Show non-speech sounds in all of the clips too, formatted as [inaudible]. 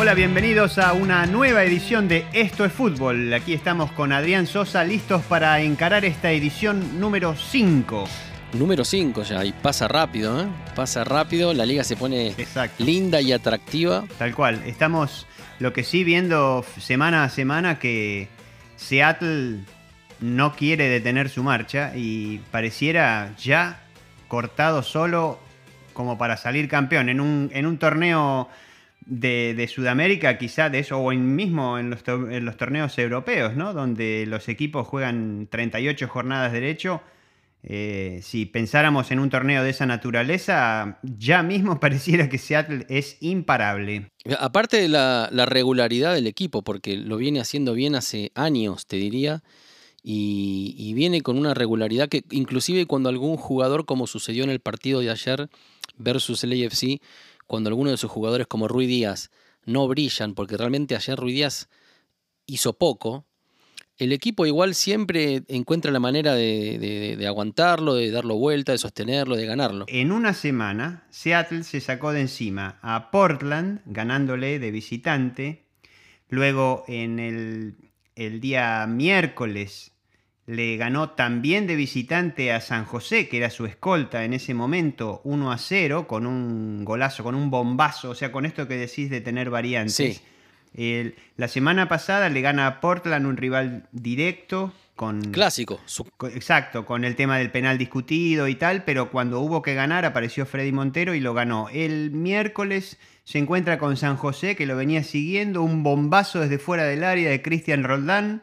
Hola, bienvenidos a una nueva edición de Esto es Fútbol. Aquí estamos con Adrián Sosa listos para encarar esta edición número 5. Número 5 ya, y pasa rápido, ¿eh? Pasa rápido, la liga se pone Exacto. linda y atractiva. Tal cual. Estamos lo que sí viendo semana a semana que Seattle no quiere detener su marcha y pareciera ya cortado solo como para salir campeón en un, en un torneo de, Sudamérica, quizá de eso, o en mismo en los, en los torneos europeos, ¿no? Donde los equipos juegan 38 jornadas derecho. Eh, si pensáramos en un torneo de esa naturaleza, ya mismo [laughs] pareciera que Seattle es imparable. Aparte de la, la regularidad del equipo, porque lo viene haciendo bien hace años, te diría, y, y viene con una regularidad que inclusive cuando algún jugador, como sucedió en el partido de ayer versus el AFC, cuando alguno de sus jugadores como Rui Díaz no brillan, porque realmente ayer Rui Díaz hizo poco, el equipo igual siempre encuentra la manera de, aguantarlo, de darlo vuelta, de sostenerlo, de ganarlo. En una semana, Seattle se sacó de encima a Portland, ganándole de visitante. Luego, en el día miércoles, le ganó también de visitante a San José, que era su escolta en ese momento, 1 a 0, con un golazo, con un bombazo. O sea, con esto que decís de tener variantes. Sí. El- la semana pasada le gana a Portland un rival directo con Clásico, Exacto, con el tema del penal discutido y tal, pero cuando hubo que ganar apareció Freddy Montero y lo ganó. El miércoles se encuentra con San José, que lo venía siguiendo, un bombazo desde fuera del área de Cristian Roldán,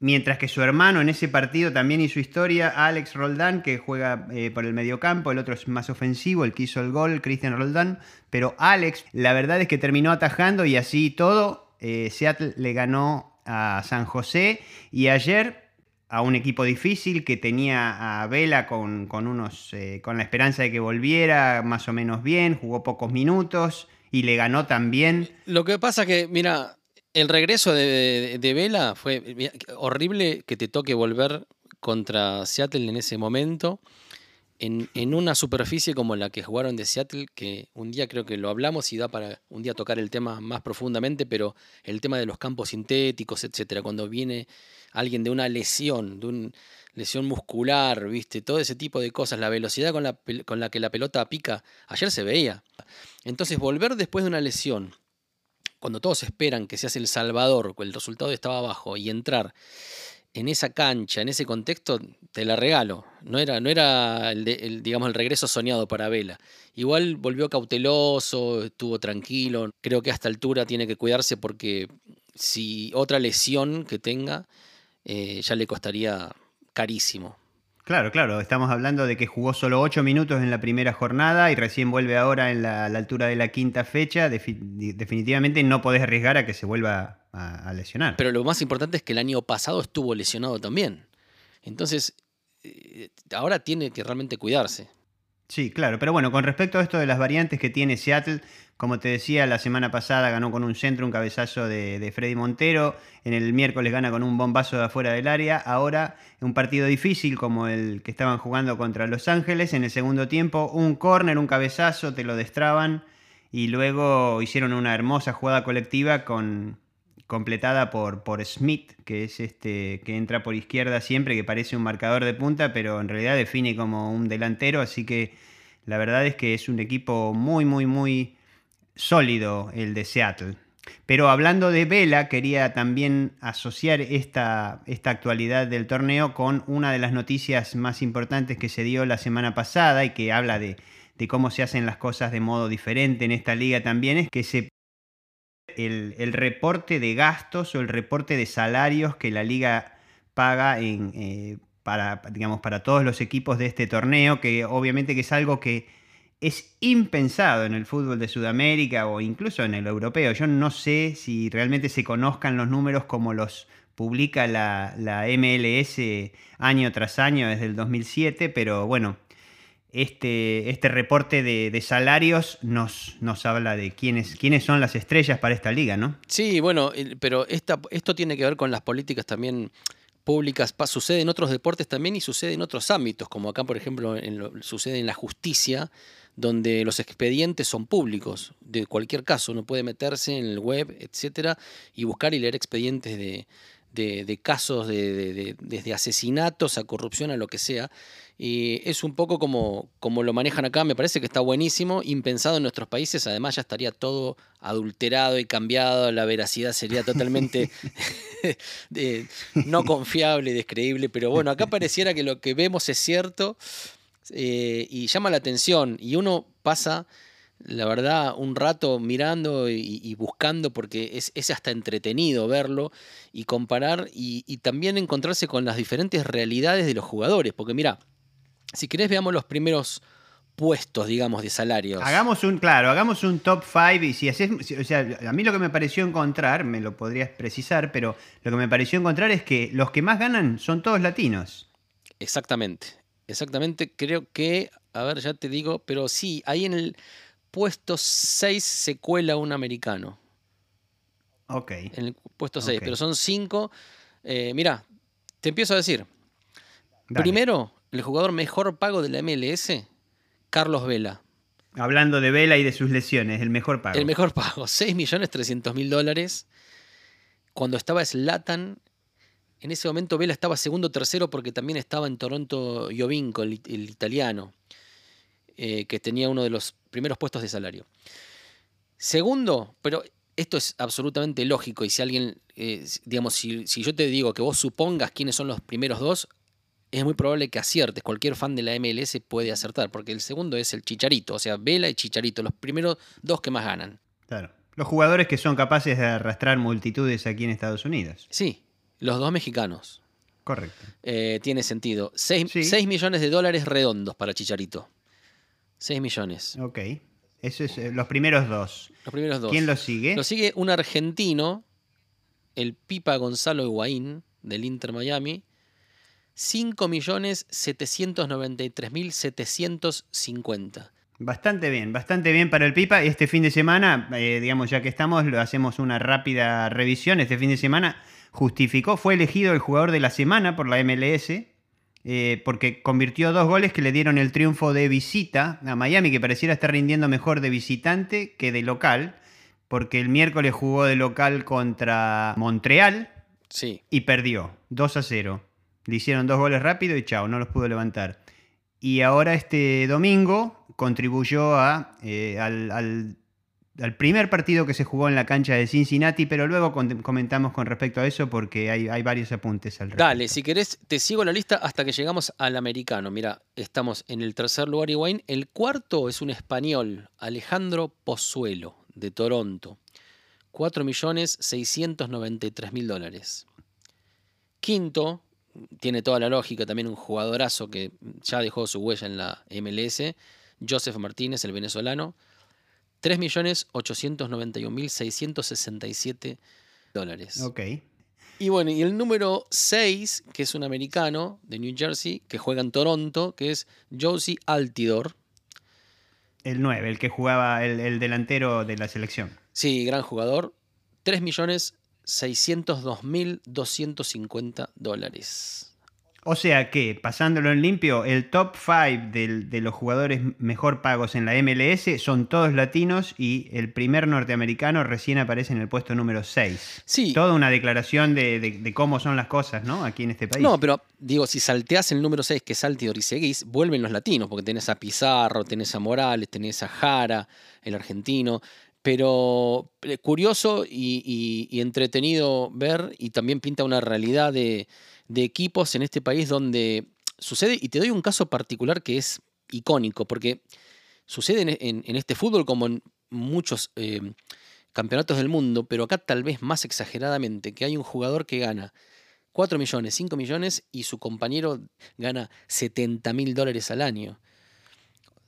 mientras que su hermano en ese partido también hizo historia, Alex Roldán, que juega eh, por el mediocampo, el otro es más ofensivo, el que hizo el gol, Cristian Roldán, pero Alex, la verdad es que terminó atajando y así todo, eh, Seattle le ganó a San José y ayer a un equipo difícil que tenía a Vela con, con unos eh, con la esperanza de que volviera más o menos bien, jugó pocos minutos y le ganó también. Lo que pasa que, mira, el regreso de, de- Vela fue horrible que te toque volver contra Seattle en ese momento, en, en una superficie como la que jugaron de Seattle, que un día creo que lo hablamos y da para un día tocar el tema más profundamente, pero el tema de los campos sintéticos, etcétera, cuando viene alguien de una lesión, de una lesión muscular, viste, todo ese tipo de cosas, la velocidad con la, con la que la pelota pica, ayer se veía. Entonces, volver después de una lesión, cuando todos esperan que seas el salvador, el resultado estaba abajo, y entrar en esa cancha, en ese contexto, te la regalo. No era, no era el, el, digamos, el regreso soñado para Vela. Igual volvió cauteloso, estuvo tranquilo. Creo que a esta altura tiene que cuidarse porque si otra lesión que tenga, eh, ya le costaría carísimo. Claro, claro, estamos hablando de que jugó solo 8 minutos en la primera jornada y recién vuelve ahora en la, altura de la quinta fecha. Definitivamente no podés arriesgar a que se vuelva a, a lesionar. Pero lo más importante es que el año pasado estuvo lesionado también. Entonces, eh, ahora tiene que realmente cuidarse. Sí, claro, pero bueno, con respecto a esto de las variantes que tiene Seattle, como te decía, la semana pasada ganó con un centro, un cabezazo de, de Freddy Montero, en el miércoles gana con un bombazo de afuera del área, ahora un partido difícil como el que estaban jugando contra Los Ángeles, en el segundo tiempo un córner, un cabezazo, te lo destraban y luego hicieron una hermosa jugada colectiva con completada por, por Smith, que es este que entra por izquierda siempre, que parece un marcador de punta, pero en realidad define como un delantero, así que la verdad es que es un equipo muy, muy, muy sólido el de Seattle. Pero hablando de Vela, quería también asociar esta, esta actualidad del torneo con una de las noticias más importantes que se dio la semana pasada y que habla de, de cómo se hacen las cosas de modo diferente en esta liga también, es que se el, reporte de gastos o el reporte de salarios que la liga paga en, eh, para, digamos, para todos los equipos de este torneo, que obviamente que es algo que es impensado en el fútbol de Sudamérica o incluso en el europeo. Yo no sé si realmente se conozcan los números como los publica la, la MLS año tras año desde el 2007, pero bueno, este, este reporte de, de salarios nos, nos habla de quiénes, quiénes son las estrellas para esta liga, ¿no? Sí, bueno, pero esta, esto tiene que ver con las políticas también públicas. Sucede en otros deportes también y sucede en otros ámbitos, como acá, por ejemplo, en lo- sucede en la justicia, donde los expedientes son públicos, de cualquier caso, uno puede meterse en el web, etcétera, y buscar y leer expedientes de, de, casos de, desde asesinatos a corrupción a lo que sea. Y es un poco como, como lo manejan acá, me parece que está buenísimo, impensado en nuestros países, además ya estaría todo adulterado y cambiado, la veracidad sería totalmente [laughs] [laughs] no confiable, descreíble, pero bueno, acá pareciera que lo que vemos es cierto eh, y llama la atención y uno pasa la verdad, un rato mirando y, buscando, porque es, hasta entretenido verlo y comparar y, también encontrarse con las diferentes realidades de los jugadores. Porque mira, si querés veamos los primeros puestos, digamos, de salarios. Hagamos un, claro, hagamos un top 5 y si haces, o sea, a mí lo que me pareció encontrar, me lo podrías precisar, pero lo que me pareció encontrar es que los que más ganan son todos latinos. Exactamente, exactamente, creo que, a ver, ya te digo, pero sí, ahí en el puesto 6 se cuela un americano. Ok. En el puesto 6, pero son 5. Eh, mira, te empiezo a decir. Primero, el jugador mejor pago de la MLS, Carlos Vela. Hablando de Vela y de sus lesiones, el mejor pago. El mejor pago, [laughs] 6.300.000 dólares. Cuando estaba Slatan, en ese momento Vela estaba segundo tercero porque también estaba en Toronto Jovinko, el italiano. Eh, que tenía uno de los primeros puestos de salario. Segundo, pero esto es absolutamente lógico y si alguien, eh, digamos, si, yo te digo que vos supongas quiénes son los primeros dos, es muy probable que aciertes. Cualquier fan de la MLS puede acertar, porque el segundo es el Chicharito, o sea, Vela y Chicharito, los primeros dos que más ganan. Claro. Los jugadores que son capaces de arrastrar multitudes aquí en Estados Unidos. Sí, los dos mexicanos. Correcto. Eh, tiene sentido. 6 millones de dólares redondos para Chicharito. 6 millones. Ok. Eso es eh, los primeros dos. Los primeros dos. ¿Quién lo sigue? Lo sigue un argentino, el Pipa Gonzalo Higuaín, del Inter Miami. 5.793.750. Bastante bien, bastante bien para el Pipa. Este fin de semana, eh, digamos, ya que estamos, lo hacemos una rápida revisión. Este fin de semana justificó, fue elegido el jugador de la semana por la MLS eh, porque convirtió dos goles que le dieron el triunfo de visita a Miami, que pareciera estar rindiendo mejor de visitante que de local, porque el miércoles jugó de local contra Montreal sí. y perdió 2 a 0. Le hicieron dos goles rápido y chao, no los pudo levantar. Y ahora este domingo contribuyó eh, al primer partido que se jugó en la cancha de Cincinnati, pero luego comentamos con respecto a eso porque hay, varios apuntes al respecto. Dale, si querés, te sigo la lista hasta que llegamos al americano. Mira, estamos en el tercer lugar, Wayne. El cuarto es un español, Alejandro Pozuelo, de Toronto. 4.693.000 dólares. Quinto, tiene toda la lógica, también un jugadorazo que ya dejó su huella en la MLS, Joseph Martínez, el venezolano. 3.891.667 dólares. Ok. Y bueno, y el número 6, que es un americano de New Jersey, que juega en Toronto, que es Josie Altidor. El 9, el que jugaba el, delantero de la selección. Sí, gran jugador. 3.602.250 dólares. O sea que, pasándolo en limpio, el top 5 de, los jugadores mejor pagos en la MLS son todos latinos y el primer norteamericano recién aparece en el puesto número 6. Sí. Toda una declaración de, cómo son las cosas, ¿no? Aquí en este país. No, pero digo, si salteás el número 6, que es Altidor, y seguís, vuelven los latinos, porque tenés a Pizarro, tenés a Morales, tenés a Jara, el argentino. Pero eh, curioso y entretenido ver, y también pinta una realidad de equipos en este país donde sucede, y te doy un caso particular que es icónico, porque sucede en, este fútbol como en muchos eh, campeonatos del mundo, pero acá tal vez más exageradamente, que hay un jugador que gana 4 millones, 5 millones y su compañero gana 70 mil dólares al año.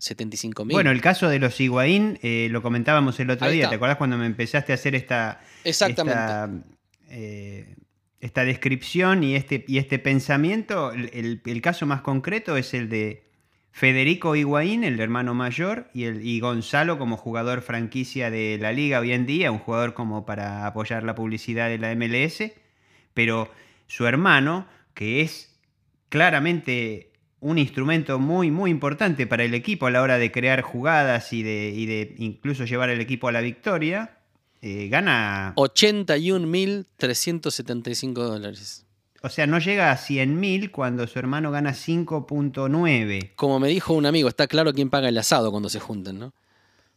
75 mil. Bueno, el caso de los Higuaín eh, lo comentábamos el otro día. ¿Te acordás cuando me empezaste a hacer esta. Exactamente. Eh, esta descripción y este, y este pensamiento, el, caso más concreto es el de Federico Higuaín, el hermano mayor, y, el, y Gonzalo como jugador franquicia de la liga hoy en día, un jugador como para apoyar la publicidad de la MLS, pero su hermano, que es claramente un instrumento muy, muy importante para el equipo a la hora de crear jugadas y de, y de incluso llevar al equipo a la victoria, eh, gana... 81.375 dólares. O sea, no llega a 100.000 cuando su hermano gana 5.9. Como me dijo un amigo, está claro quién paga el asado cuando se junten, ¿no?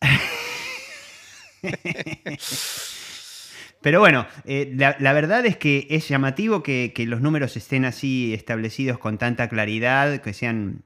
[laughs] Pero bueno, eh, la, verdad es que es llamativo que, los números estén así establecidos con tanta claridad, que sean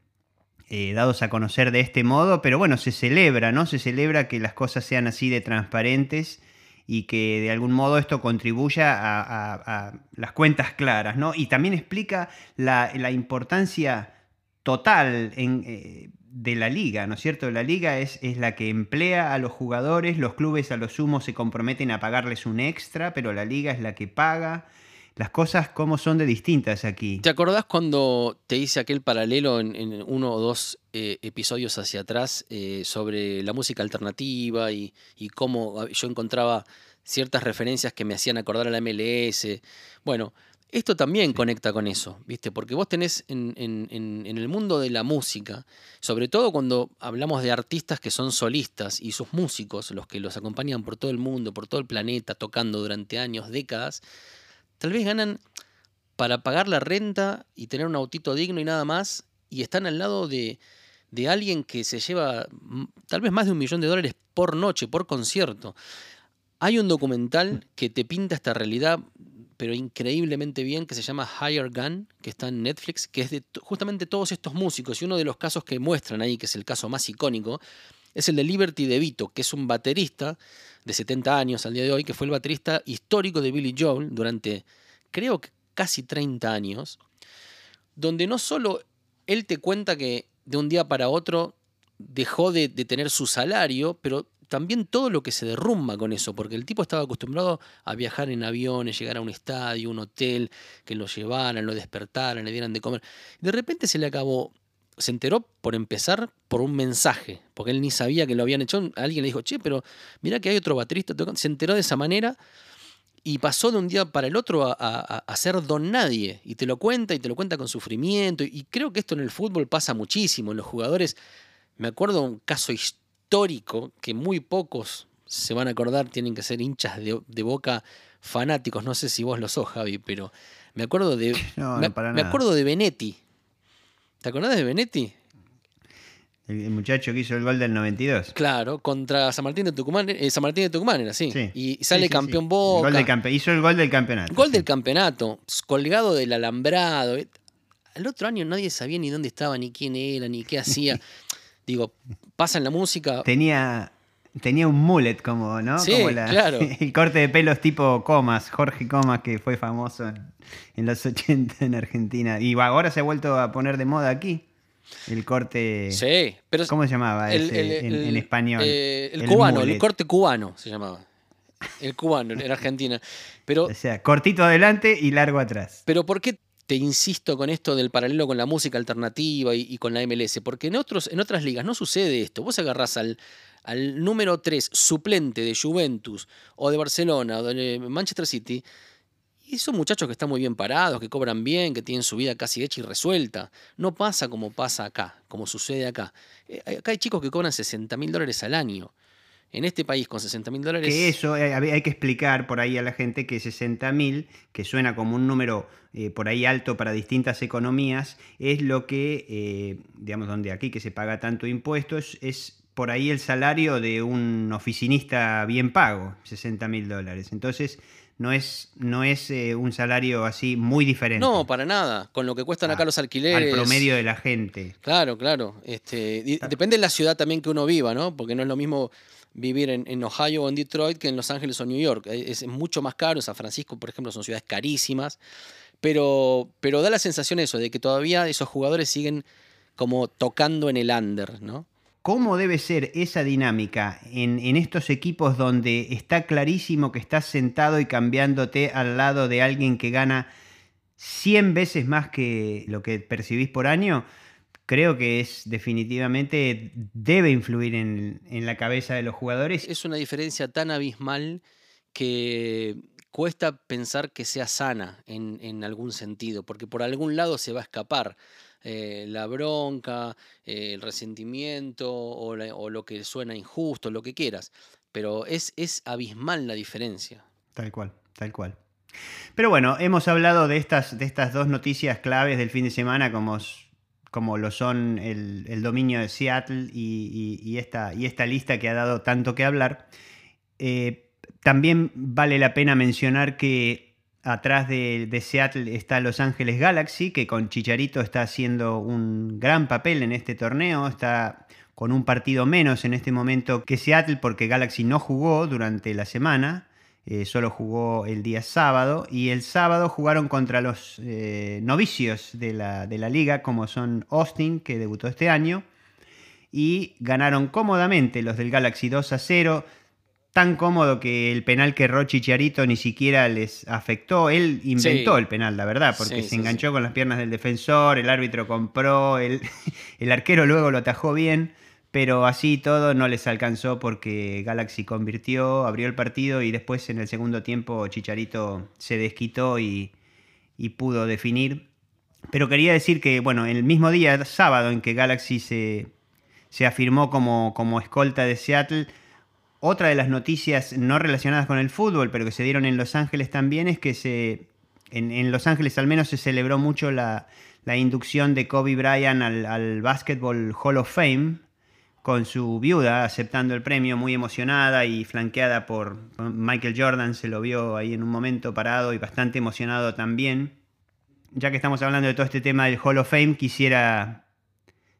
eh, dados a conocer de este modo, pero bueno, se celebra, ¿no? Se celebra que las cosas sean así de transparentes y que de algún modo esto contribuya a, las cuentas claras, ¿no? Y también explica la, importancia total en, eh, de la liga, ¿no es cierto? La liga es, es, la que emplea a los jugadores, los clubes a lo sumo se comprometen a pagarles un extra, pero la liga es la que paga. Las cosas como son de distintas aquí. ¿Te acordás cuando te hice aquel paralelo en, uno o dos eh, episodios hacia atrás eh, sobre la música alternativa y, y cómo yo encontraba ciertas referencias que me hacían acordar a la MLS? Bueno, esto también conecta con eso, ¿viste? Porque vos tenés en, el mundo de la música, sobre todo cuando hablamos de artistas que son solistas y sus músicos, los que los acompañan por todo el mundo, por todo el planeta, tocando durante años, décadas, tal vez ganan para pagar la renta y tener un autito digno y nada más, y están al lado de, de alguien que se lleva tal vez más de un millón de dólares por noche, por concierto. Hay un documental que te pinta esta realidad pero increíblemente bien, que se llama Higher Gun, que está en Netflix, que es de justamente todos estos músicos. Y uno de los casos que muestran ahí, que es el caso más icónico, es el de Liberty DeVito, que es un baterista de 70 años al día de hoy, que fue el baterista histórico de Billy Joel durante, creo que casi 30 años, donde no solo él te cuenta que de un día para otro dejó de, de tener su salario, pero también todo lo que se derrumba con eso, porque el tipo estaba acostumbrado a viajar en aviones, llegar a un estadio, un hotel, que lo llevaran, lo despertaran, le dieran de comer. De repente se le acabó, se enteró por empezar por un mensaje, porque él ni sabía que lo habían hecho. Alguien le dijo, che, pero mira que hay otro baterista. Se enteró de esa manera y pasó de un día para el otro a, ser don nadie. Y te lo cuenta y te lo cuenta con sufrimiento. Y creo que esto en el fútbol pasa muchísimo. En los jugadores, me acuerdo un caso histórico histórico que muy pocos se van a acordar, tienen que ser hinchas de, boca fanáticos. No sé si vos lo sos, Javi, pero me acuerdo de. [laughs] me, acuerdo de Benetti. ¿Te acordás de Benetti? El, muchacho que hizo el gol del 92. Claro, contra San Martín de Tucumán. Eh, San Martín de Tucumán era así. Y sale campeón Boca. hizo el gol del campeonato. Gol del campeonato, colgado del alambrado. El otro año nadie sabía ni dónde estaba, ni quién era, ni qué hacía. [laughs] Digo, pasa en la música. Tenía, tenía un mullet como, ¿no? Sí, claro. [laughs] El corte de pelos tipo Comas, Jorge Comas, que fue famoso en, los [laughs] 80 en Argentina. Y ahora se ha vuelto a poner de moda aquí. El corte. Sí, pero. ¿Cómo se llamaba en, español? Eh, el, cubano, el corte cubano se llamaba. El cubano en Argentina. Pero, o sea, cortito adelante y largo atrás. Pero ¿por qué te insisto con esto del paralelo con la música alternativa y, con la MLS, porque en, otros, en otras ligas no sucede esto. Vos agarrás al, al número 3 suplente de Juventus o de Barcelona o de Manchester City, y son muchachos que están muy bien parados, que cobran bien, que tienen su vida casi hecha y resuelta. No pasa como pasa acá, como sucede acá. Eh, acá hay chicos que cobran 60 mil dólares al año en este país con 60 mil dólares. Que eso eh, hay que explicar por ahí a la gente que 60 mil, que suena como un número eh, por ahí alto para distintas economías, es lo que, eh, digamos, donde aquí que se paga tanto impuestos, es por ahí el salario de un oficinista bien pago, 60 mil dólares. Entonces, no es, no es un salario así muy diferente. No, para nada. Con lo que cuestan acá los alquileres. Al promedio de la gente. Claro, claro. Este, depende de la ciudad también que uno viva, ¿no? Porque no es lo mismo vivir en, Ohio o en Detroit que en Los Ángeles o New York. Es, mucho más caro. San Francisco, por ejemplo, son ciudades carísimas. Pero, pero da la sensación eso, de que todavía esos jugadores siguen como tocando en el under, ¿no? ¿Cómo debe ser esa dinámica en, en, estos equipos donde está clarísimo que estás sentado y cambiándote al lado de alguien que gana 100 veces más que lo que percibís por año? Creo que es definitivamente debe influir en, la cabeza de los jugadores. Es una diferencia tan abismal que cuesta pensar que sea sana en, algún sentido, porque por algún lado se va a escapar. eh, la bronca, eh, el resentimiento o, lo que suena injusto, lo que quieras. Pero es, es abismal la diferencia. Tal cual, tal cual. Pero bueno, hemos hablado de estas, de estas dos noticias claves del fin de semana como, como lo son el, dominio de Seattle y, esta, y, esta, lista que ha dado tanto que hablar. Eh, también vale la pena mencionar que atrás de, Seattle está Los Ángeles Galaxy, que con Chicharito está haciendo un gran papel en este torneo, está con un partido menos en este momento que Seattle porque Galaxy no jugó durante la semana, eh, solo jugó el día sábado y el sábado jugaron contra los eh, novicios de la, de la liga como son Austin, que debutó este año, y ganaron cómodamente los del Galaxy 2 a 0 tan cómodo que el penal que erró Chicharito ni siquiera les afectó. Él inventó el penal, la verdad, porque se enganchó con las piernas del defensor, el árbitro compró, el, [laughs] el, arquero luego lo atajó bien, pero así todo no les alcanzó porque Galaxy convirtió, abrió el partido y después en el segundo tiempo Chicharito se desquitó y, pudo definir. Pero quería decir que, bueno, el mismo día, sábado, en que Galaxy se, se afirmó como, como escolta de Seattle, otra de las noticias no relacionadas con el fútbol, pero que se dieron en Los Ángeles también, es que se, en, Los Ángeles al menos se celebró mucho la, inducción de Kobe Bryant al, al Basketball Hall of Fame, con su viuda aceptando el premio, muy emocionada y flanqueada por Michael Jordan, se lo vio ahí en un momento parado y bastante emocionado también. Ya que estamos hablando de todo este tema del Hall of Fame, quisiera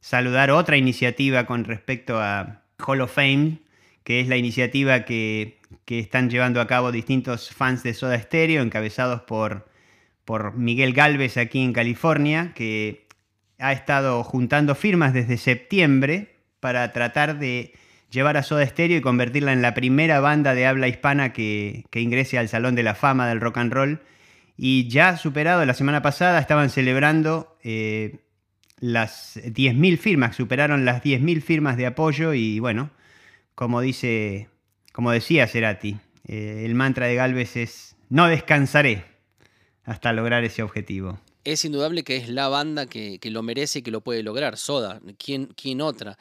saludar otra iniciativa con respecto a Hall of Fame, que es la iniciativa que, están llevando a cabo distintos fans de Soda Stereo, encabezados por, por Miguel Galvez aquí en California, que ha estado juntando firmas desde septiembre para tratar de llevar a Soda Stereo y convertirla en la primera banda de habla hispana que, ingrese al Salón de la Fama del Rock and Roll. Y ya superado, la semana pasada estaban celebrando eh, las 10.000 firmas, superaron las 10.000 firmas de apoyo y bueno, como dice, como decía Cerati, eh, el mantra de Galvez es no descansaré hasta lograr ese objetivo. Es indudable que es la banda que, lo merece y que lo puede lograr, Soda, ¿quién, quién otra?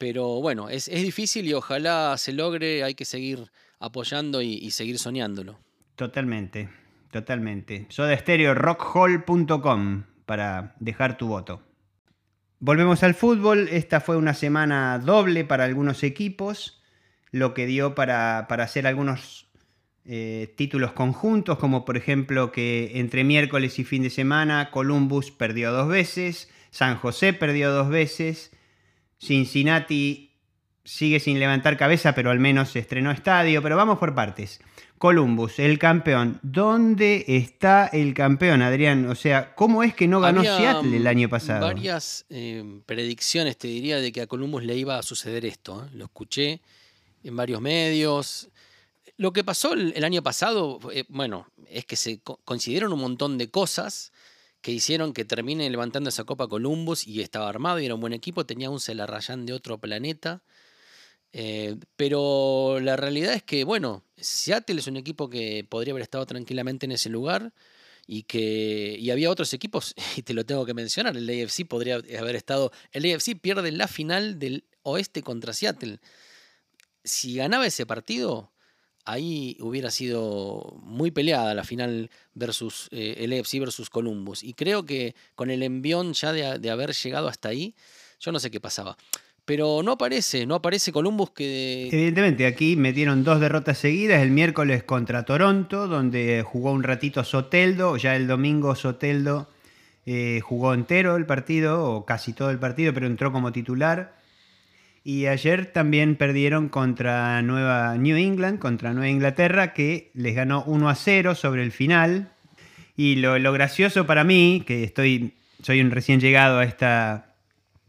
Pero bueno, es, difícil y ojalá se logre, hay que seguir apoyando y, seguir soñándolo. Totalmente, totalmente. Soda Stereo rockhall.com para dejar tu voto. Volvemos al fútbol. Esta fue una semana doble para algunos equipos lo que dio para, hacer algunos eh, títulos conjuntos, como por ejemplo que entre miércoles y fin de semana Columbus perdió dos veces, San José perdió dos veces, Cincinnati sigue sin levantar cabeza, pero al menos se estrenó estadio, pero vamos por partes. Columbus, el campeón. ¿Dónde está el campeón, Adrián? O sea, ¿cómo es que no ganó Seattle el año pasado? Varias eh, predicciones, te diría, de que a Columbus le iba a suceder esto. ¿eh? Lo escuché en varios medios. Lo que pasó el, año pasado, eh, bueno, es que se coincidieron un montón de cosas que hicieron que termine levantando esa Copa Columbus y estaba armado y era un buen equipo, tenía un Celarrayán de otro planeta. Eh, pero la realidad es que, bueno, Seattle es un equipo que podría haber estado tranquilamente en ese lugar y que y había otros equipos, [laughs] y te lo tengo que mencionar, el AFC podría haber estado, el AFC pierde la final del oeste contra Seattle si ganaba ese partido, ahí hubiera sido muy peleada la final versus eh, el EFC versus Columbus. Y creo que con el envión ya de, haber llegado hasta ahí, yo no sé qué pasaba. Pero no aparece, no aparece Columbus que... Evidentemente, aquí metieron dos derrotas seguidas, el miércoles contra Toronto, donde jugó un ratito Soteldo, ya el domingo Soteldo eh, jugó entero el partido, o casi todo el partido, pero entró como titular. Y ayer también perdieron contra Nueva New England, contra Nueva Inglaterra, que les ganó 1 a 0 sobre el final. Y lo, gracioso para mí, que estoy, soy un recién llegado a esta,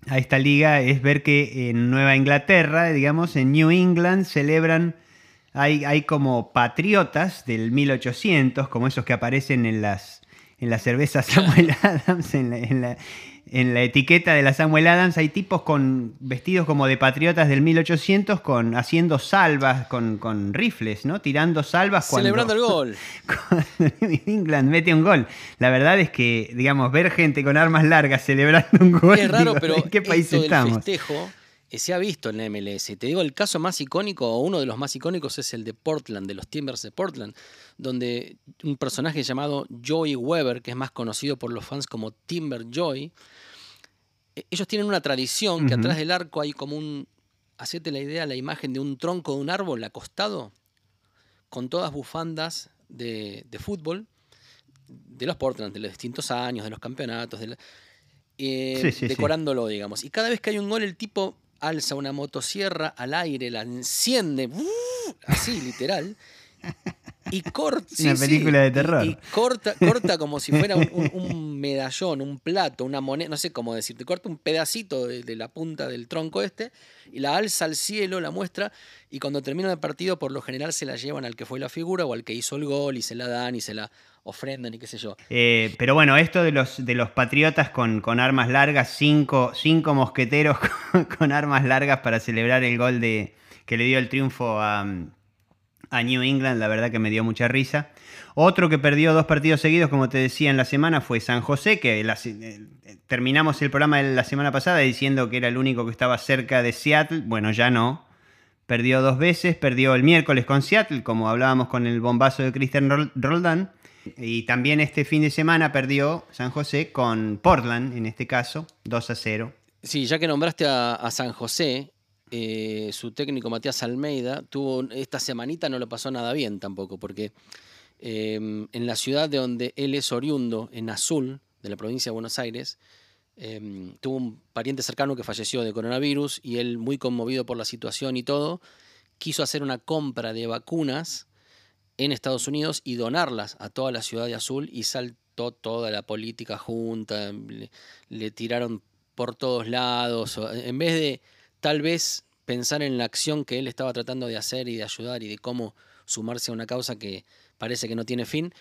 a esta liga, es ver que en Nueva Inglaterra, digamos, en New England, celebran, hay, hay como patriotas del 1800, como esos que aparecen en las, en las cervezas [laughs] Samuel Adams, en la, en la etiqueta de la Samuel Adams hay tipos con vestidos como de patriotas del 1800 con haciendo salvas con, con rifles, ¿no? Tirando salvas celebrando el gol. [laughs] Cuando England mete un gol. La verdad es que, digamos, ver gente con armas largas celebrando un gol. Es raro, pero ¿en qué país estamos? festejo se ha visto en la MLS. Te digo, el caso más icónico, o uno de los más icónicos, es el de Portland, de los Timbers de Portland, donde un personaje llamado Joey Weber, que es más conocido por los fans como Timber Joy, eh, ellos tienen una tradición que atrás del arco hay como un, hacete la idea, la imagen de un tronco de un árbol acostado, con todas bufandas de, fútbol, de los Portland, de los distintos años, de los campeonatos, eh, decorándolo, digamos. Y cada vez que hay un gol, el tipo alza una motosierra al aire, la enciende, así literal, y [laughs] corta. Una película de terror. Y, corta, corta como si fuera un, medallón, un plato, una moneda, no sé cómo decirte, corta un pedacito de, la punta del tronco este y la alza al cielo, la muestra, y cuando termina el partido, por lo general se la llevan al que fue la figura o al que hizo el gol y se la dan y se la ofrendan y qué sé yo. Eh, pero bueno, esto de los, de los patriotas con, con armas largas, cinco, cinco mosqueteros [laughs] con, armas largas para celebrar el gol de, que le dio el triunfo a, a New England, la verdad que me dio mucha risa. Otro que perdió dos partidos seguidos, como te decía en la semana, fue San José, que eh, terminamos el programa de la semana pasada diciendo que era el único que estaba cerca de Seattle. Bueno, ya no. Perdió dos veces, perdió el miércoles con Seattle, como hablábamos con el bombazo de Christian Roldán. Y también este fin de semana perdió San José con Portland, en este caso, 2 a 0. Sí, ya que nombraste a, San José, eh, su técnico Matías Almeida tuvo esta semanita no lo pasó nada bien tampoco, porque em, en la ciudad de donde él es oriundo, en Azul, de la provincia de Buenos Aires, em, tuvo un pariente cercano que falleció de coronavirus y él, muy conmovido por la situación y todo, quiso hacer una compra de vacunas en Estados Unidos y donarlas a toda la ciudad de Azul y saltó toda la política junta, le, tiraron por todos lados, en vez de tal vez pensar en la acción que él estaba tratando de hacer y de ayudar y de cómo sumarse a una causa que parece que no tiene fin.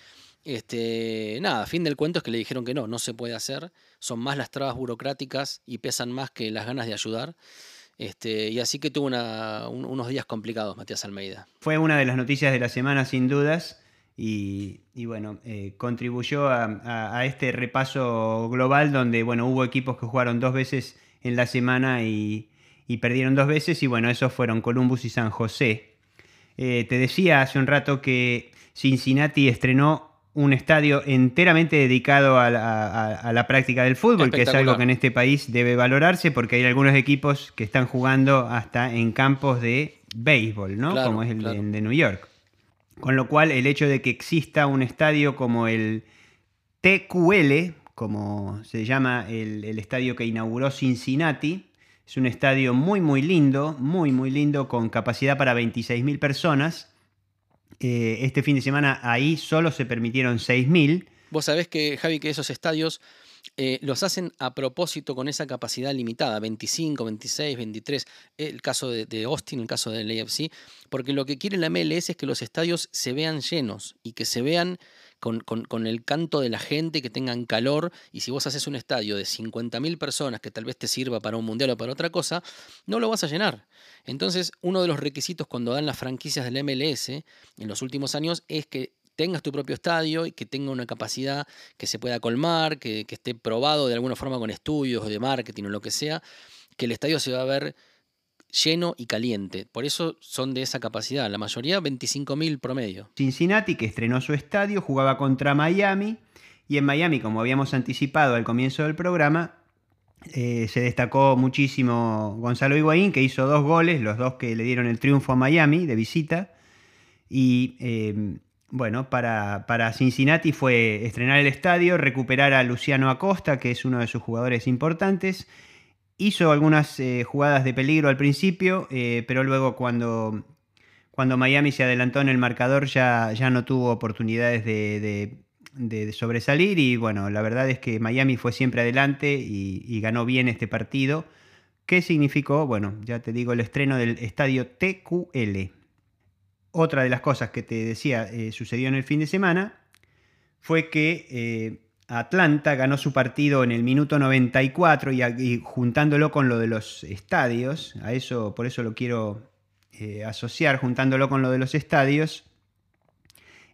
Este, nada, fin del cuento es que le dijeron que no, no se puede hacer, son más las trabas burocráticas y pesan más que las ganas de ayudar. Este, y así que tuvo unos días complicados Matías Almeida. Fue una de las noticias de la semana sin dudas y, bueno, eh, contribuyó a, este repaso global donde bueno, hubo equipos que jugaron dos veces en la semana y, perdieron dos veces y bueno, esos fueron Columbus y San José. Eh, te decía hace un rato que Cincinnati estrenó un estadio enteramente dedicado a la, práctica del fútbol, que es algo que en este país debe valorarse porque hay algunos equipos que están jugando hasta en campos de béisbol, ¿no? como es el de, New York. Con lo cual el hecho de que exista un estadio como el TQL, como se llama el, el estadio que inauguró Cincinnati, es un estadio muy muy lindo, muy muy lindo, con capacidad para 26.000 personas eh, este fin de semana ahí solo se permitieron 6.000. Vos sabés que, Javi, que esos estadios eh, los hacen a propósito con esa capacidad limitada, 25, 26, 23, el caso de, Austin, el caso del AFC, porque lo que quiere la MLS es que los estadios se vean llenos y que se vean con, el canto de la gente, que tengan calor, y si vos haces un estadio de 50.000 personas que tal vez te sirva para un mundial o para otra cosa, no lo vas a llenar. Entonces, uno de los requisitos cuando dan las franquicias del MLS en los últimos años es que tengas tu propio estadio y que tenga una capacidad que se pueda colmar, que, que esté probado de alguna forma con estudios de marketing o lo que sea, que el estadio se va a ver lleno y caliente. Por eso son de esa capacidad. La mayoría 25.000 promedio. Cincinnati, que estrenó su estadio, jugaba contra Miami. Y en Miami, como habíamos anticipado al comienzo del programa, eh, se destacó muchísimo Gonzalo Higuaín, que hizo dos goles, los dos que le dieron el triunfo a Miami de visita. Y eh, bueno, para, para, Cincinnati fue estrenar el estadio, recuperar a Luciano Acosta, que es uno de sus jugadores importantes, hizo algunas eh, jugadas de peligro al principio, eh, pero luego cuando, cuando Miami se adelantó en el marcador ya, ya no tuvo oportunidades de, sobresalir y bueno, la verdad es que Miami fue siempre adelante y, ganó bien este partido. ¿Qué significó? Bueno, ya te digo, el estreno del estadio TQL. Otra de las cosas que te decía eh, sucedió en el fin de semana fue que Atlanta ganó su partido en el minuto 94 y, juntándolo con lo de los estadios, a eso, por eso lo quiero eh, asociar, juntándolo con lo de los estadios,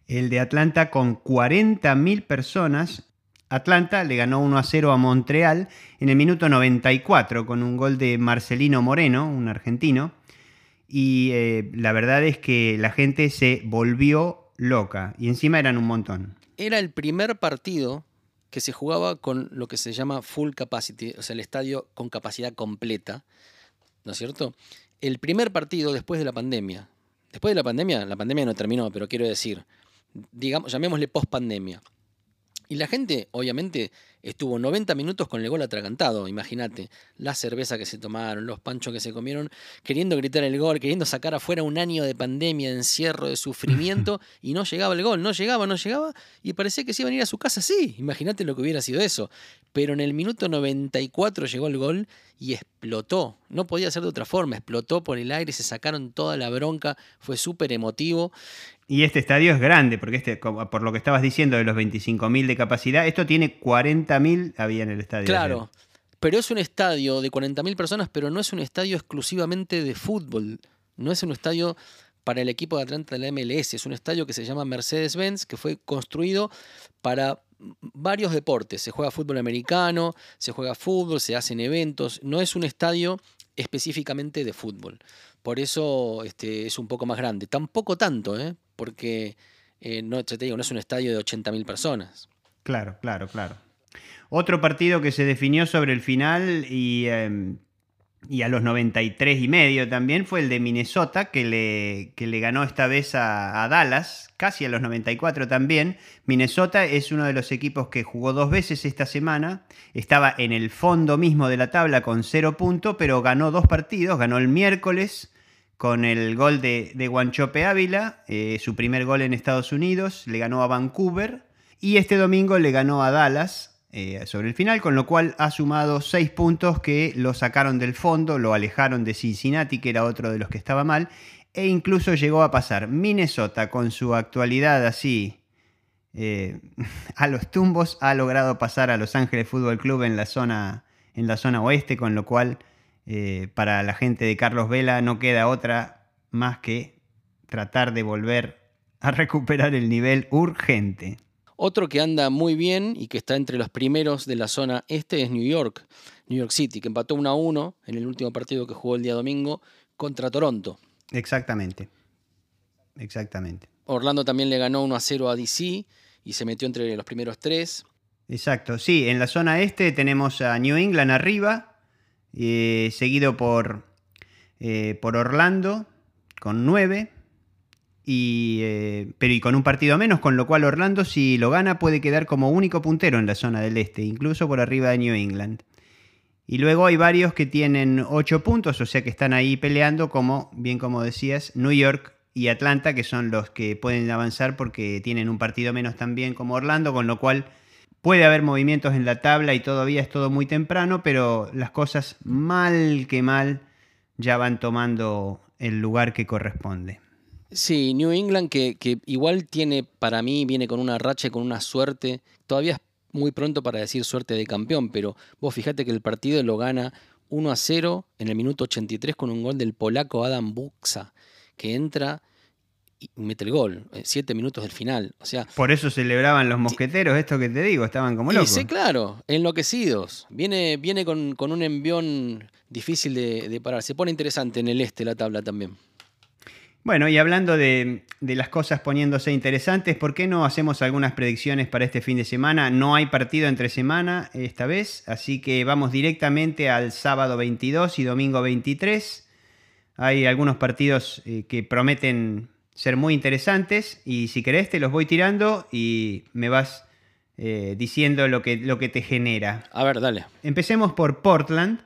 el de Atlanta con 40.000 personas. Atlanta le ganó 1 a 0 a Montreal en el minuto 94 con un gol de Marcelino Moreno, un argentino. Y eh, la verdad es que la gente se volvió loca y encima eran un montón. Era el primer partido que se jugaba con lo que se llama full capacity, o sea, el estadio con capacidad completa, ¿no es cierto? El primer partido después de la pandemia. Después de la pandemia, la pandemia no terminó, pero quiero decir, digamos, llamémosle post pandemia. Y la gente, obviamente, estuvo 90 minutos con el gol atragantado, imagínate. La cerveza que se tomaron, los panchos que se comieron, queriendo gritar el gol, queriendo sacar afuera un año de pandemia, de encierro, de sufrimiento, [laughs] y no llegaba el gol, no llegaba, no llegaba, y parecía que se iban a ir a su casa, sí, imagínate lo que hubiera sido eso. Pero en el minuto 94 llegó el gol y explotó. No podía ser de otra forma, explotó por el aire, se sacaron toda la bronca, fue súper emotivo. Y este estadio es grande, porque este, por lo que estabas diciendo de los 25.000 de capacidad, esto tiene 40.000 había en el estadio. Claro, pero es un estadio de 40.000 personas, pero no es un estadio exclusivamente de fútbol. No es un estadio para el equipo de Atlanta de la MLS. Es un estadio que se llama Mercedes-Benz, que fue construido para varios deportes. Se juega fútbol americano, se juega fútbol, se hacen eventos. No es un estadio específicamente de fútbol. Por eso este, es un poco más grande. Tampoco tanto, ¿eh? Porque eh, no, te digo, no es un estadio de 80.000 personas. Claro, claro, claro. Otro partido que se definió sobre el final y, em, a los 93 y medio también fue el de Minnesota, que le, que le ganó esta vez a, a, Dallas, casi a los 94 también. Minnesota es uno de los equipos que jugó dos veces esta semana, estaba en el fondo mismo de la tabla con cero puntos, pero ganó dos partidos, ganó el miércoles con el gol de, Guanchope Ávila, eh, su primer gol en Estados Unidos, le ganó a Vancouver y este domingo le ganó a Dallas eh, sobre el final, con lo cual ha sumado seis puntos que lo sacaron del fondo, lo alejaron de Cincinnati, que era otro de los que estaba mal, e incluso llegó a pasar Minnesota con su actualidad así eh, [laughs] a los tumbos, ha logrado pasar a Los Ángeles Fútbol Club en la zona, en la zona oeste, con lo cual eh, para la gente de Carlos Vela no queda otra más que tratar de volver a [laughs] recuperar el nivel urgente. Otro que anda muy bien y que está entre los primeros de la zona este es New York, New York City, que empató 1 a 1 en el último partido que jugó el día domingo contra Toronto. Exactamente. Exactamente. Orlando también le ganó 1 a 0 a DC y se metió entre los primeros tres. Exacto, sí, en la zona este tenemos a New England arriba, eh, seguido por, eh, por Orlando con 9, y, eh, pero y con un partido menos, con lo cual Orlando si lo gana puede quedar como único puntero en la zona del este, incluso por arriba de New England. Y luego hay varios que tienen 8 puntos, o sea que están ahí peleando, como bien como decías, New York y Atlanta, que son los que pueden avanzar porque tienen un partido menos también como Orlando, con lo cual Puede haber movimientos en la tabla y todavía es todo muy temprano, pero las cosas mal que mal ya van tomando el lugar que corresponde. Sí, New England que, igual tiene, para mí, viene con una racha, con una suerte. Todavía es muy pronto para decir suerte de campeón, pero vos fíjate que el partido lo gana 1 a 0 en el minuto 83 con un gol del polaco Adam Buxa, que entra y mete el gol, eh, siete minutos del final. O sea, Por eso celebraban los mosqueteros, esto que te digo, estaban como locos. Sí, claro, enloquecidos. Viene, viene con, un envión difícil de, parar. Se pone interesante en el este la tabla también. Bueno, y hablando de, de, las cosas poniéndose interesantes, ¿por qué no hacemos algunas predicciones para este fin de semana? No hay partido entre semana esta vez, así que vamos directamente al sábado 22 y domingo 23. Hay algunos partidos eh, que prometen ser muy interesantes y si querés te los voy tirando y me vas eh, diciendo lo que, lo que te genera. A ver, dale. Empecemos por Portland.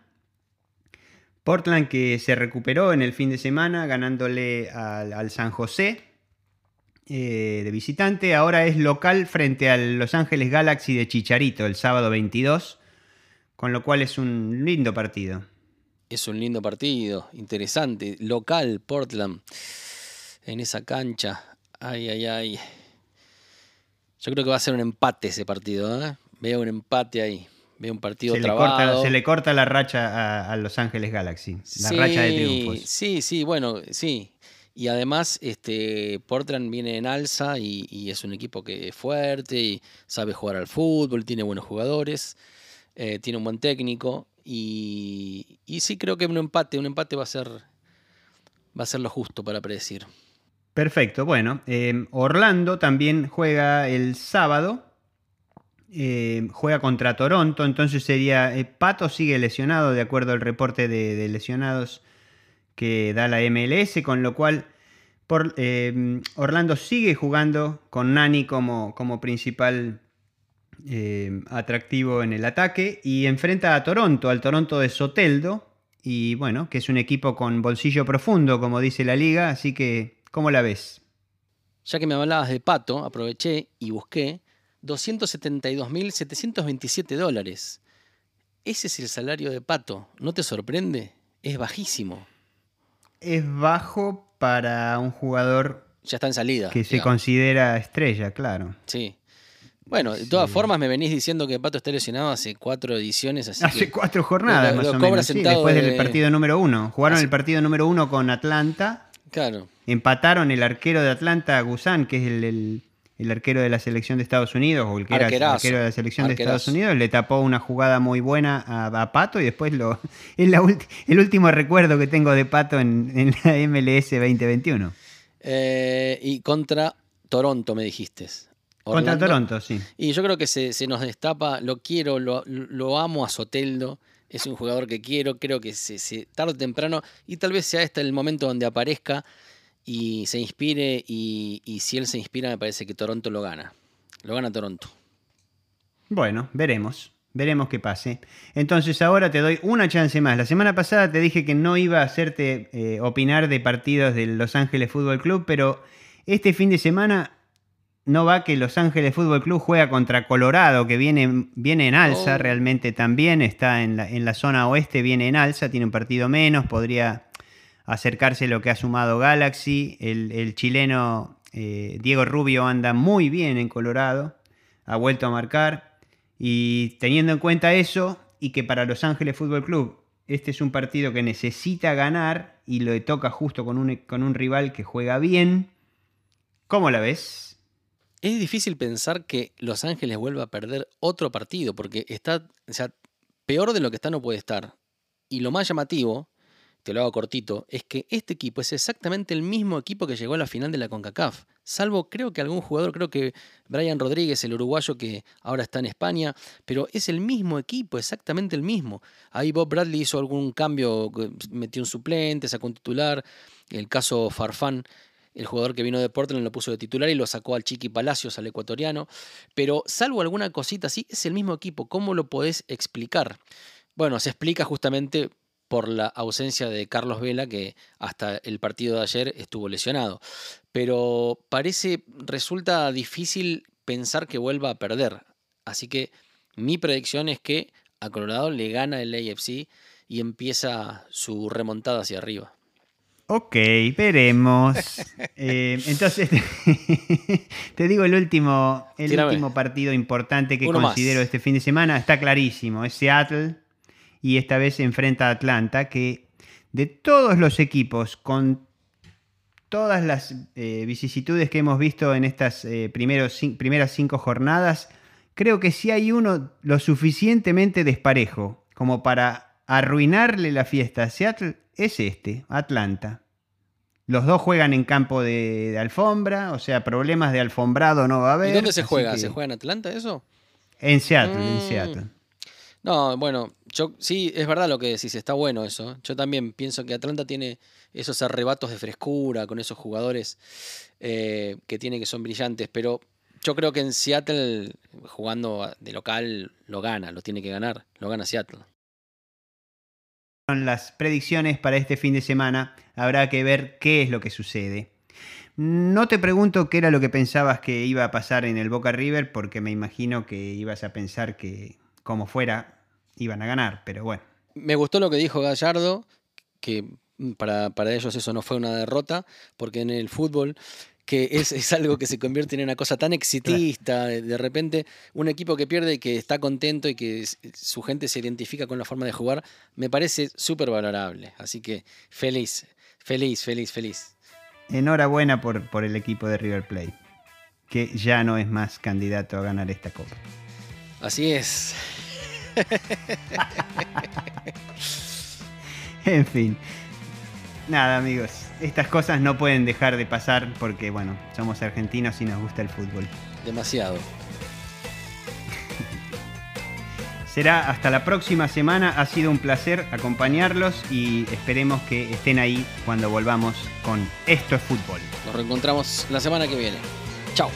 Portland que se recuperó en el fin de semana ganándole al, San José eh, de visitante. Ahora es local frente al Los Ángeles Galaxy de Chicharito el sábado 22. Con lo cual es un lindo partido. Es un lindo partido, interesante. Local, Portland en esa cancha. Ay, ay, ay. Yo creo que va a ser un empate ese partido. ¿eh? Veo un empate ahí. Veo un partido se le, corta, se le corta la racha a, a Los Ángeles Galaxy. La Sí, racha de triunfos. Sí, sí, bueno, sí. Y además, este, Portland viene en alza y, y es un equipo que es fuerte y sabe jugar al fútbol, tiene buenos jugadores, eh, tiene un buen técnico. Y, y sí creo que un empate, un empate va a ser, va a ser lo justo para predecir. Perfecto, bueno. eh, Orlando también juega el sábado. eh, juega contra Toronto, entonces sería. eh, Pato sigue lesionado, de acuerdo al reporte de, lesionados que da la MLS, con lo cual eh, Orlando sigue jugando con Nani como, como principal atractivo en el ataque y enfrenta a Toronto, al Toronto de Soteldo, y bueno, que es un equipo con bolsillo profundo, como dice la liga, así que, ¿cómo la ves? Ya que me hablabas de Pato, aproveché y busqué 272.727 dólares. Ese es el salario de Pato. ¿No te sorprende? Es bajísimo. Es bajo para un jugador Ya está en salida. que se considera estrella, claro. Sí. Bueno, de todas Sí. formas me venís diciendo que Pato está lesionado hace cuatro ediciones, así Hace que cuatro jornadas lo- más lo o menos, sí, después de- del partido número uno. Jugaron Hace- el partido número uno con Atlanta, claro. empataron el arquero de Atlanta, Gusán, que es el, el- el arquero de la selección de Estados Unidos, o el que era el arquero de la selección de Estados. Unidos, le tapó una jugada muy buena a, a Pato y después lo [laughs] es la ulti- el último recuerdo que tengo de Pato en, en la MLS 2021. Eh, y contra Toronto me dijiste. Contra. Toronto, sí. Y yo creo que se, se nos destapa, lo quiero, lo, lo amo a Soteldo, es un jugador que quiero, creo que se, tarde o temprano, y tal vez sea este el momento donde aparezca y se inspire, y, y si él se inspira me parece que Toronto lo gana. Lo gana Toronto. Bueno, veremos. Veremos qué pase. Entonces ahora te doy una chance más. La semana pasada te dije que no iba a hacerte eh, opinar de partidos del Los Ángeles Fútbol Club, pero este fin de semana no va que Los Ángeles Fútbol Club juega contra Colorado, que viene, viene en alza Oh. realmente también. Está en la, en la zona oeste, viene en alza, tiene un partido menos, podría acercarse a lo que ha sumado Galaxy. El, el chileno eh, Diego Rubio anda muy bien en Colorado, ha vuelto a marcar. Y teniendo en cuenta eso, y que para Los Ángeles Fútbol Club este es un partido que necesita ganar y lo toca justo con un, con un rival que juega bien, ¿cómo la ves? Es difícil pensar que Los Ángeles vuelva a perder otro partido, porque está, o sea, peor de lo que está no puede estar. Y lo más llamativo, te lo hago cortito, es que este equipo es exactamente el mismo equipo que llegó a la final de la CONCACAF. Salvo creo que algún jugador, creo que Brian Rodríguez, el uruguayo que ahora está en España, pero es el mismo equipo, exactamente el mismo. Ahí Bob Bradley hizo algún cambio, metió un suplente, sacó un titular. El caso Farfán, el jugador que vino de Portland lo puso de titular y lo sacó al Chiqui Palacios, al ecuatoriano. Pero salvo alguna cosita así, es el mismo equipo. ¿Cómo lo podés explicar? Bueno, se explica justamente por la ausencia de Carlos Vela, que hasta el partido de ayer estuvo lesionado. Pero parece, resulta difícil pensar que vuelva a perder. Así que mi predicción es que a Colorado le gana el AFC y empieza su remontada hacia arriba. Ok, veremos. [laughs] Eh, entonces, [laughs] te digo el último, el Tírame. último partido importante que Uno más. considero este fin de semana. Está clarísimo, es Seattle y esta vez se enfrenta a Atlanta, que de todos los equipos, con todas las eh, vicisitudes que hemos visto en estas eh, primeros primeras cinco jornadas, creo que si hay uno lo suficientemente desparejo como para arruinarle la fiesta a Seattle, es este, Atlanta. Los dos juegan en campo de, de alfombra, o sea, problemas de alfombrado no va a haber. ¿Y dónde se juega? que- ¿Se juega en Atlanta eso? En Seattle, en Mm. Seattle. No, bueno, yo sí, es verdad lo que decís, está bueno eso. Yo también pienso que Atlanta tiene esos arrebatos de frescura con esos jugadores eh, que tiene que son brillantes, pero yo creo que en Seattle, jugando de local, lo gana, lo tiene que ganar, lo gana Seattle. Las predicciones para este fin de semana. Habrá que ver qué es lo que sucede. No te pregunto qué era lo que pensabas que iba a pasar en el Boca River, porque me imagino que ibas a pensar que, como fuera, iban a ganar, pero bueno. Me gustó lo que dijo Gallardo, que para, para ellos eso no fue una derrota, porque en el fútbol que es, algo que se convierte en una cosa tan exitista, de repente un equipo que pierde y que está contento y que su gente se identifica con la forma de jugar, me parece súper valorable. Así que feliz, feliz, feliz, feliz. Enhorabuena por, por el equipo de River Plate, que ya no es más candidato a ganar esta copa. Así es. [laughs] en fin. Nada, amigos. Estas cosas no pueden dejar de pasar porque, bueno, somos argentinos y nos gusta el fútbol. Demasiado. [laughs] Será hasta la próxima semana. Ha sido un placer acompañarlos y esperemos que estén ahí cuando volvamos con Esto es Fútbol. Nos reencontramos la semana que viene. Chao.